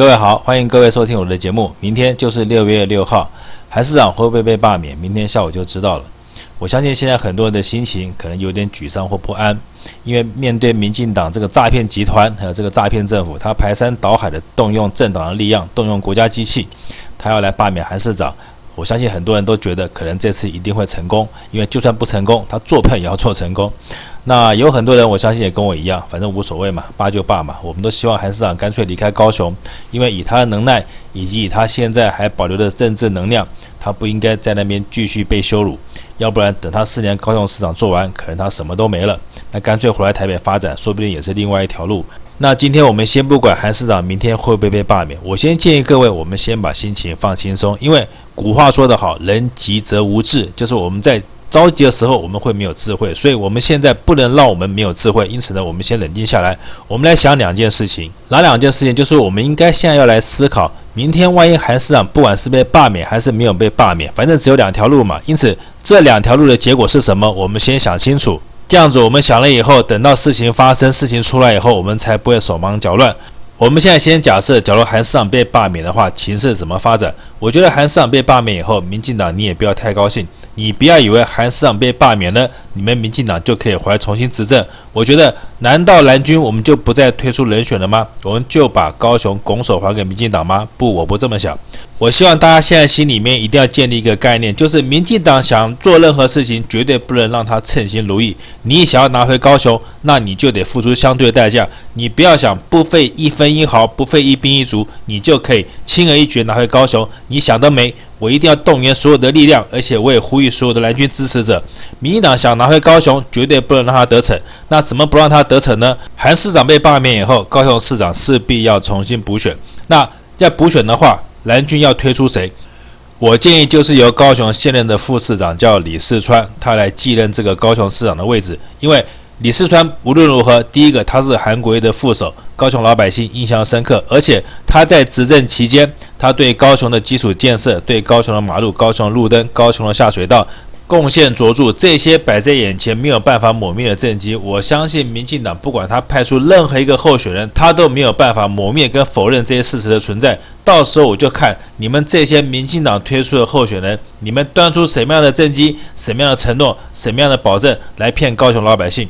各位好，欢迎各位收听我的节目。明天就是六月六号，韩市长会不会被罢免？明天下午就知道了。我相信现在很多人的心情可能有点沮丧或不安，因为面对民进党这个诈骗集团还有这个诈骗政府，他排山倒海的动用政党的力量，动用国家机器，他要来罢免韩市长。我相信很多人都觉得可能这次一定会成功，因为就算不成功，他做票也要做成功。那有很多人，我相信也跟我一样，反正无所谓嘛，罢就罢嘛。我们都希望韩市长干脆离开高雄，因为以他的能耐，以及以他现在还保留的政治能量，他不应该在那边继续被羞辱。要不然等他四年高雄市长做完，可能他什么都没了。那干脆回来台北发展，说不定也是另外一条路。那今天我们先不管韩市长明天会不会被罢免，我先建议各位，我们先把心情放轻松，因为古话说得好，人急则无智，就是我们在。着急的时候，我们会没有智慧，所以我们现在不能让我们没有智慧。因此呢，我们先冷静下来，我们来想两件事情。哪两件事情？就是我们应该现在要来思考，明天万一韩市长不管是被罢免还是没有被罢免，反正只有两条路嘛。因此，这两条路的结果是什么？我们先想清楚。这样子，我们想了以后，等到事情发生、事情出来以后，我们才不会手忙脚乱。我们现在先假设，假如韩市长被罢免的话，情势怎么发展？我觉得韩市长被罢免以后，民进党你也不要太高兴。你不要以为韩市长被罢免了，你们民进党就可以回来重新执政。我觉得，难道蓝军我们就不再推出人选了吗？我们就把高雄拱手还给民进党吗？不，我不这么想。我希望大家现在心里面一定要建立一个概念，就是民进党想做任何事情，绝对不能让他称心如意。你想要拿回高雄，那你就得付出相对的代价。你不要想不费一分一毫，不费一兵一卒，你就可以轻而易举拿回高雄。你想得美！我一定要动员所有的力量，而且我也呼吁所有的蓝军支持者，民进党想拿回高雄，绝对不能让他得逞。那怎么不让他得逞呢？韩市长被罢免以后，高雄市长势必要重新补选。那要补选的话，蓝军要推出谁？我建议就是由高雄现任的副市长叫李世川，他来继任这个高雄市长的位置，因为。李四川无论如何，第一个他是韩国瑜的副手，高雄老百姓印象深刻，而且他在执政期间，他对高雄的基础建设、对高雄的马路、高雄路灯、高雄的下水道贡献卓著，这些摆在眼前没有办法抹灭的政绩，我相信民进党不管他派出任何一个候选人，他都没有办法抹灭跟否认这些事实的存在。到时候我就看你们这些民进党推出的候选人，你们端出什么样的政绩、什么样的承诺、什么样的保证来骗高雄老百姓。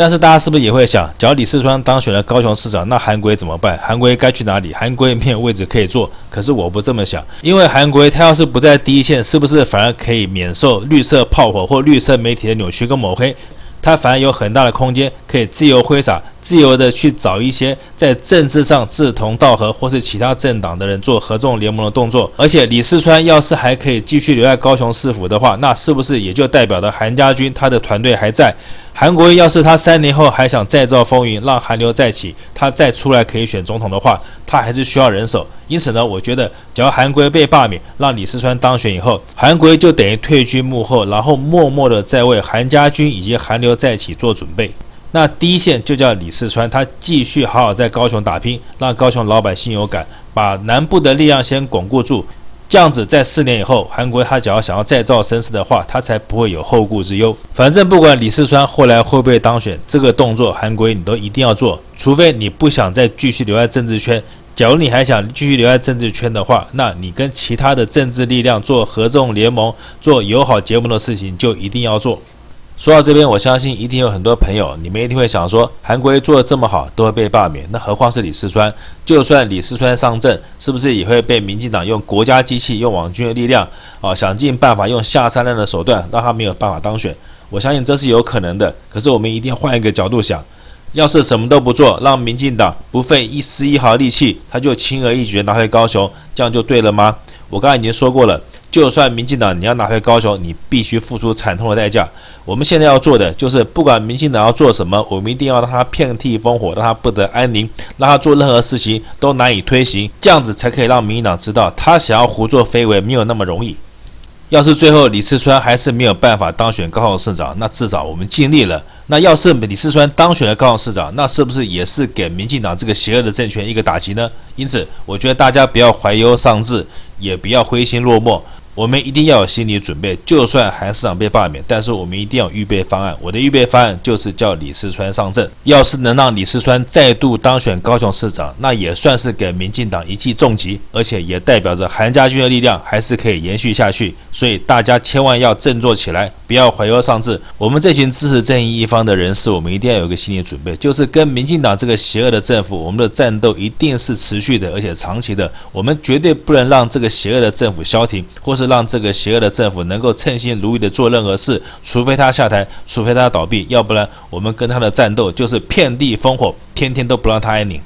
但是大家是不是也会想，假如李四川当选了高雄市长，那韩国怎么办？韩国该去哪里？韩国瑜没有位置可以坐。可是我不这么想，因为韩国他要是不在第一线，是不是反而可以免受绿色炮火或绿色媒体的扭曲跟抹黑？他反而有很大的空间，可以自由挥洒，自由的去找一些在政治上志同道合或是其他政党的人做合纵联盟的动作。而且李四川要是还可以继续留在高雄市府的话，那是不是也就代表着韩家军他的团队还在？韩国要是他三年后还想再造风云，让韩流再起，他再出来可以选总统的话，他还是需要人手。因此呢，我觉得，只要韩国被罢免，让李四川当选以后，韩国就等于退居幕后，然后默默的在为韩家军以及韩流再起做准备。那第一线就叫李四川，他继续好好在高雄打拼，让高雄老百姓有感，把南部的力量先巩固住。这样子，在四年以后，韩国他只要想要再造声势的话，他才不会有后顾之忧。反正不管李世川后来会不会当选，这个动作韩国你都一定要做，除非你不想再继续留在政治圈。假如你还想继续留在政治圈的话，那你跟其他的政治力量做合纵联盟、做友好结盟的事情，就一定要做。说到这边，我相信一定有很多朋友，你们一定会想说，韩国做的这么好，都会被罢免，那何况是李四川？就算李四川上阵，是不是也会被民进党用国家机器、用网军的力量啊，想尽办法用下三滥的手段，让他没有办法当选？我相信这是有可能的。可是我们一定要换一个角度想，要是什么都不做，让民进党不费一丝一毫力气，他就轻而易举拿回高雄，这样就对了吗？我刚才已经说过了。就算民进党你要拿回高雄，你必须付出惨痛的代价。我们现在要做的就是，不管民进党要做什么，我们一定要让他遍地烽火，让他不得安宁，让他做任何事情都难以推行，这样子才可以让民进党知道，他想要胡作非为没有那么容易。要是最后李世川还是没有办法当选高雄市长，那至少我们尽力了。那要是李世川当选了高雄市长，那是不是也是给民进党这个邪恶的政权一个打击呢？因此，我觉得大家不要怀忧丧志，也不要灰心落寞。我们一定要有心理准备，就算韩市长被罢免，但是我们一定要预备方案。我的预备方案就是叫李世川上阵。要是能让李世川再度当选高雄市长，那也算是给民进党一记重击，而且也代表着韩家军的力量还是可以延续下去。所以大家千万要振作起来，不要怀忧丧志。我们这群支持正义一方的人士，我们一定要有个心理准备，就是跟民进党这个邪恶的政府，我们的战斗一定是持续的，而且长期的。我们绝对不能让这个邪恶的政府消停，或是让这个邪恶的政府能够称心如意的做任何事，除非他下台，除非他倒闭，要不然我们跟他的战斗就是遍地烽火，天天都不让他安宁。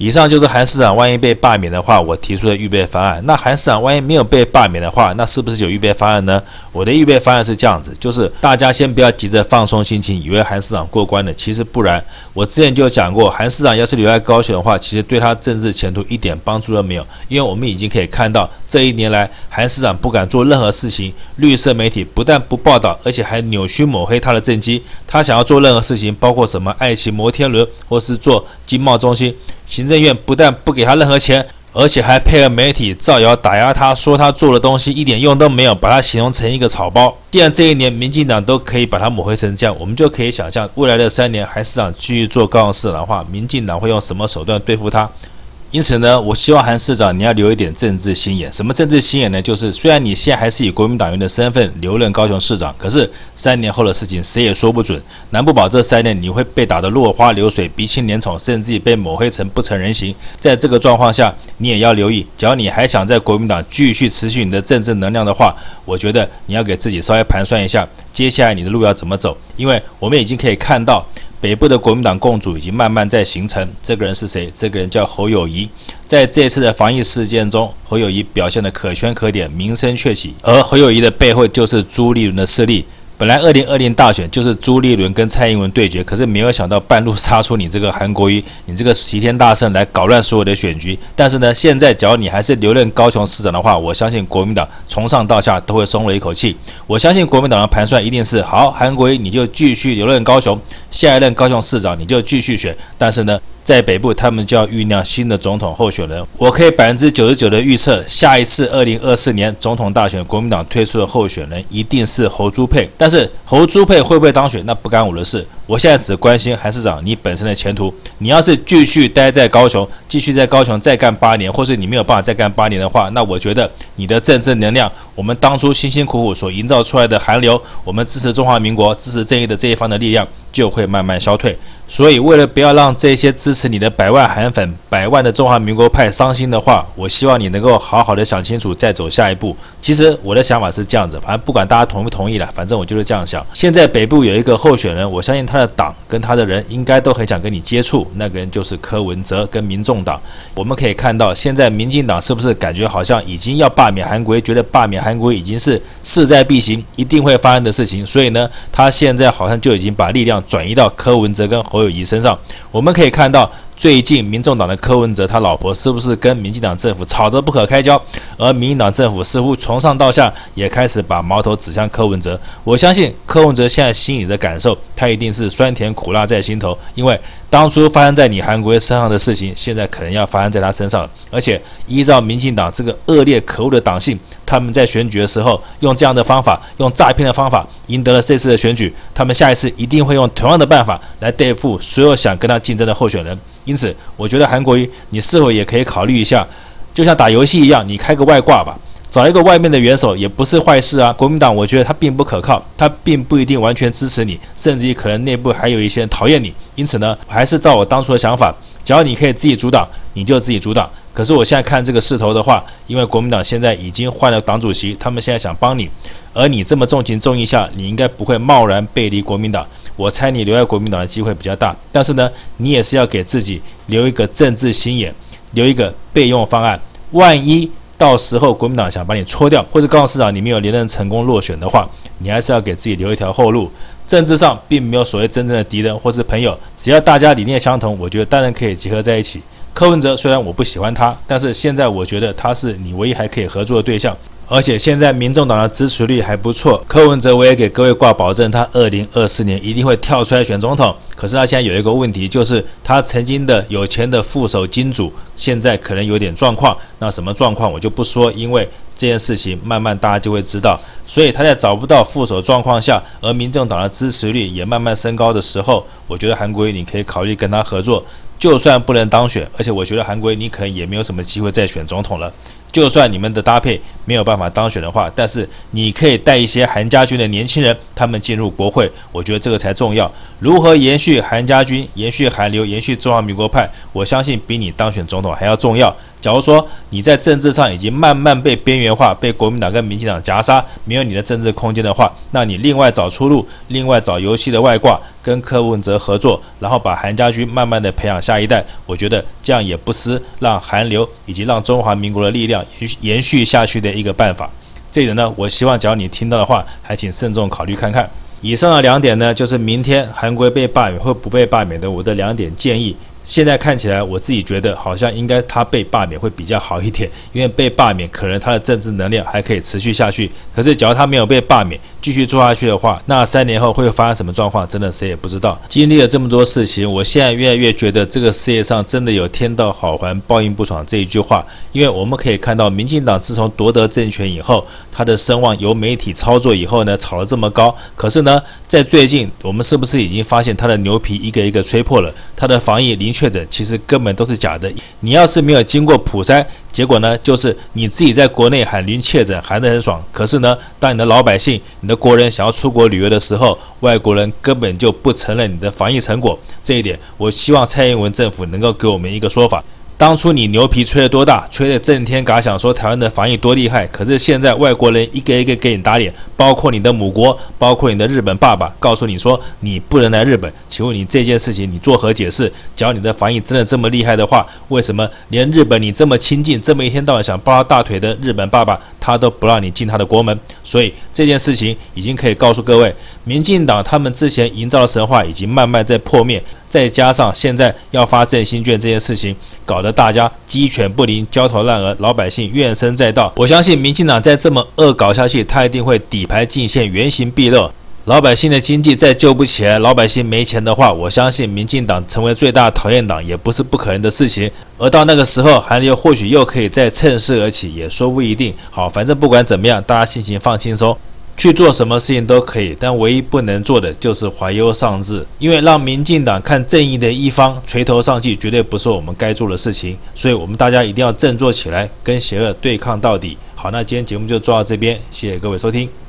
以上就是韩市长万一被罢免的话，我提出的预备方案。那韩市长万一没有被罢免的话，那是不是有预备方案呢？我的预备方案是这样子，就是大家先不要急着放松心情，以为韩市长过关了，其实不然。我之前就讲过，韩市长要是留在高雄的话，其实对他政治前途一点帮助都没有，因为我们已经可以看到这一年来，韩市长不敢做任何事情，绿色媒体不但不报道，而且还扭曲抹黑他的政绩。他想要做任何事情，包括什么爱情摩天轮，或是做经贸中心。行政院不但不给他任何钱，而且还配合媒体造谣打压他，说他做的东西一点用都没有，把他形容成一个草包。既然这一年民进党都可以把他抹黑成这样，我们就可以想象未来的三年，还市长继续做高雄市长的话，民进党会用什么手段对付他？因此呢，我希望韩市长你要留一点政治心眼。什么政治心眼呢？就是虽然你现在还是以国民党员的身份留任高雄市长，可是三年后的事情谁也说不准。难不保这三年你会被打得落花流水、鼻青脸肿，甚至被抹黑成不成人形。在这个状况下，你也要留意，只要你还想在国民党继续持续你的政治能量的话，我觉得你要给自己稍微盘算一下，接下来你的路要怎么走。因为我们已经可以看到。北部的国民党共主已经慢慢在形成。这个人是谁？这个人叫侯友谊。在这次的防疫事件中，侯友谊表现得可圈可点，名声鹊起。而侯友谊的背后就是朱立伦的势力。本来二零二零大选就是朱立伦跟蔡英文对决，可是没有想到半路杀出你这个韩国瑜，你这个齐天大圣来搞乱所有的选举。但是呢，现在只要你还是留任高雄市长的话，我相信国民党从上到下都会松了一口气。我相信国民党的盘算一定是好，韩国瑜你就继续留任高雄，下一任高雄市长你就继续选。但是呢，在北部，他们就要酝酿新的总统候选人。我可以百分之九十九的预测，下一次二零二四年总统大选，国民党推出的候选人一定是侯朱配。但是侯朱配会不会当选，那不干我的事。我现在只关心韩市长你本身的前途。你要是继续待在高雄，继续在高雄再干八年，或是你没有办法再干八年的话，那我觉得你的政治能量，我们当初辛辛苦苦所营造出来的寒流，我们支持中华民国、支持正义的这一方的力量，就会慢慢消退。所以，为了不要让这些支持你的百万韩粉、百万的中华民国派伤心的话，我希望你能够好好的想清楚，再走下一步。其实我的想法是这样子，反正不管大家同不同意了，反正我就是这样想。现在北部有一个候选人，我相信他的党跟他的人应该都很想跟你接触，那个人就是柯文哲跟民众党。我们可以看到，现在民进党是不是感觉好像已经要罢免韩国，觉得罢免韩韩国已经是势在必行，一定会发生的事情。所以呢，他现在好像就已经把力量转移到柯文哲跟侯。友谊身上，我们可以看到，最近民众党的柯文哲他老婆是不是跟民进党政府吵得不可开交？而民进党政府似乎从上到下也开始把矛头指向柯文哲。我相信柯文哲现在心里的感受，他一定是酸甜苦辣在心头，因为当初发生在你韩国身上的事情，现在可能要发生在他身上。而且依照民进党这个恶劣可恶的党性。他们在选举的时候用这样的方法，用诈骗的方法赢得了这次的选举。他们下一次一定会用同样的办法来对付所有想跟他竞争的候选人。因此，我觉得韩国瑜，你是否也可以考虑一下，就像打游戏一样，你开个外挂吧，找一个外面的元首也不是坏事啊。国民党，我觉得他并不可靠，他并不一定完全支持你，甚至于可能内部还有一些人讨厌你。因此呢，还是照我当初的想法，只要你可以自己组党，你就自己组党。可是我现在看这个势头的话，因为国民党现在已经换了党主席，他们现在想帮你，而你这么重情重义下，你应该不会贸然背离国民党。我猜你留在国民党的机会比较大，但是呢，你也是要给自己留一个政治心眼，留一个备用方案。万一到时候国民党想把你搓掉，或者高雄市长你没有连任成功落选的话，你还是要给自己留一条后路。政治上并没有所谓真正的敌人或是朋友，只要大家理念相同，我觉得当然可以结合在一起。柯文哲虽然我不喜欢他，但是现在我觉得他是你唯一还可以合作的对象。而且现在民众党的支持率还不错。柯文哲我也给各位挂保证，他二零二四年一定会跳出来选总统。可是他现在有一个问题，就是他曾经的有钱的副手金主，现在可能有点状况。那什么状况我就不说，因为这件事情慢慢大家就会知道。所以他在找不到副手状况下，而民众党的支持率也慢慢升高的时候，我觉得韩国瑜你可以考虑跟他合作。就算不能当选，而且我觉得韩国你可能也没有什么机会再选总统了。就算你们的搭配没有办法当选的话，但是你可以带一些韩家军的年轻人，他们进入国会，我觉得这个才重要。如何延续韩家军、延续韩流、延续中华民国派，我相信比你当选总统还要重要。假如说你在政治上已经慢慢被边缘化，被国民党跟民进党夹杀，没有你的政治空间的话，那你另外找出路，另外找游戏的外挂，跟柯文哲合作，然后把韩家军慢慢的培养下一代，我觉得这样也不失让韩流以及让中华民国的力量延延续下去的一个办法。这点呢，我希望只要你听到的话，还请慎重考虑看看。以上的两点呢，就是明天韩国被罢免或不被罢免的我的两点建议。现在看起来，我自己觉得好像应该他被罢免会比较好一点，因为被罢免可能他的政治能量还可以持续下去。可是，假如他没有被罢免，继续做下去的话，那三年后会发生什么状况，真的谁也不知道。经历了这么多事情，我现在越来越觉得这个世界上真的有“天道好还，报应不爽”这一句话。因为我们可以看到，民进党自从夺得政权以后，他的声望由媒体操作以后呢，炒得这么高。可是呢，在最近，我们是不是已经发现他的牛皮一个一个吹破了？他的防疫零确诊其实根本都是假的。你要是没有经过普筛，结果呢，就是你自己在国内喊零确诊，喊得很爽。可是呢，当你的老百姓、你的国人想要出国旅游的时候，外国人根本就不承认你的防疫成果。这一点，我希望蔡英文政府能够给我们一个说法。当初你牛皮吹得多大，吹得震天嘎响，说台湾的防疫多厉害。可是现在外国人一个一个给你打脸，包括你的母国，包括你的日本爸爸，告诉你说你不能来日本。请问你这件事情你作何解释？只要你的防疫真的这么厉害的话，为什么连日本你这么亲近、这么一天到晚想抱大腿的日本爸爸，他都不让你进他的国门？所以这件事情已经可以告诉各位，民进党他们之前营造的神话已经慢慢在破灭。再加上现在要发振兴券这件事情，搞得大家鸡犬不宁、焦头烂额，老百姓怨声载道。我相信民进党再这么恶搞下去，他一定会底牌尽现、原形毕露。老百姓的经济再救不起来，老百姓没钱的话，我相信民进党成为最大讨厌党也不是不可能的事情。而到那个时候，韩流或许又可以再趁势而起，也说不一定。好，反正不管怎么样，大家心情放轻松。去做什么事情都可以，但唯一不能做的就是怀忧丧志。因为让民进党看正义的一方垂头丧气，绝对不是我们该做的事情。所以，我们大家一定要振作起来，跟邪恶对抗到底。好，那今天节目就做到这边，谢谢各位收听。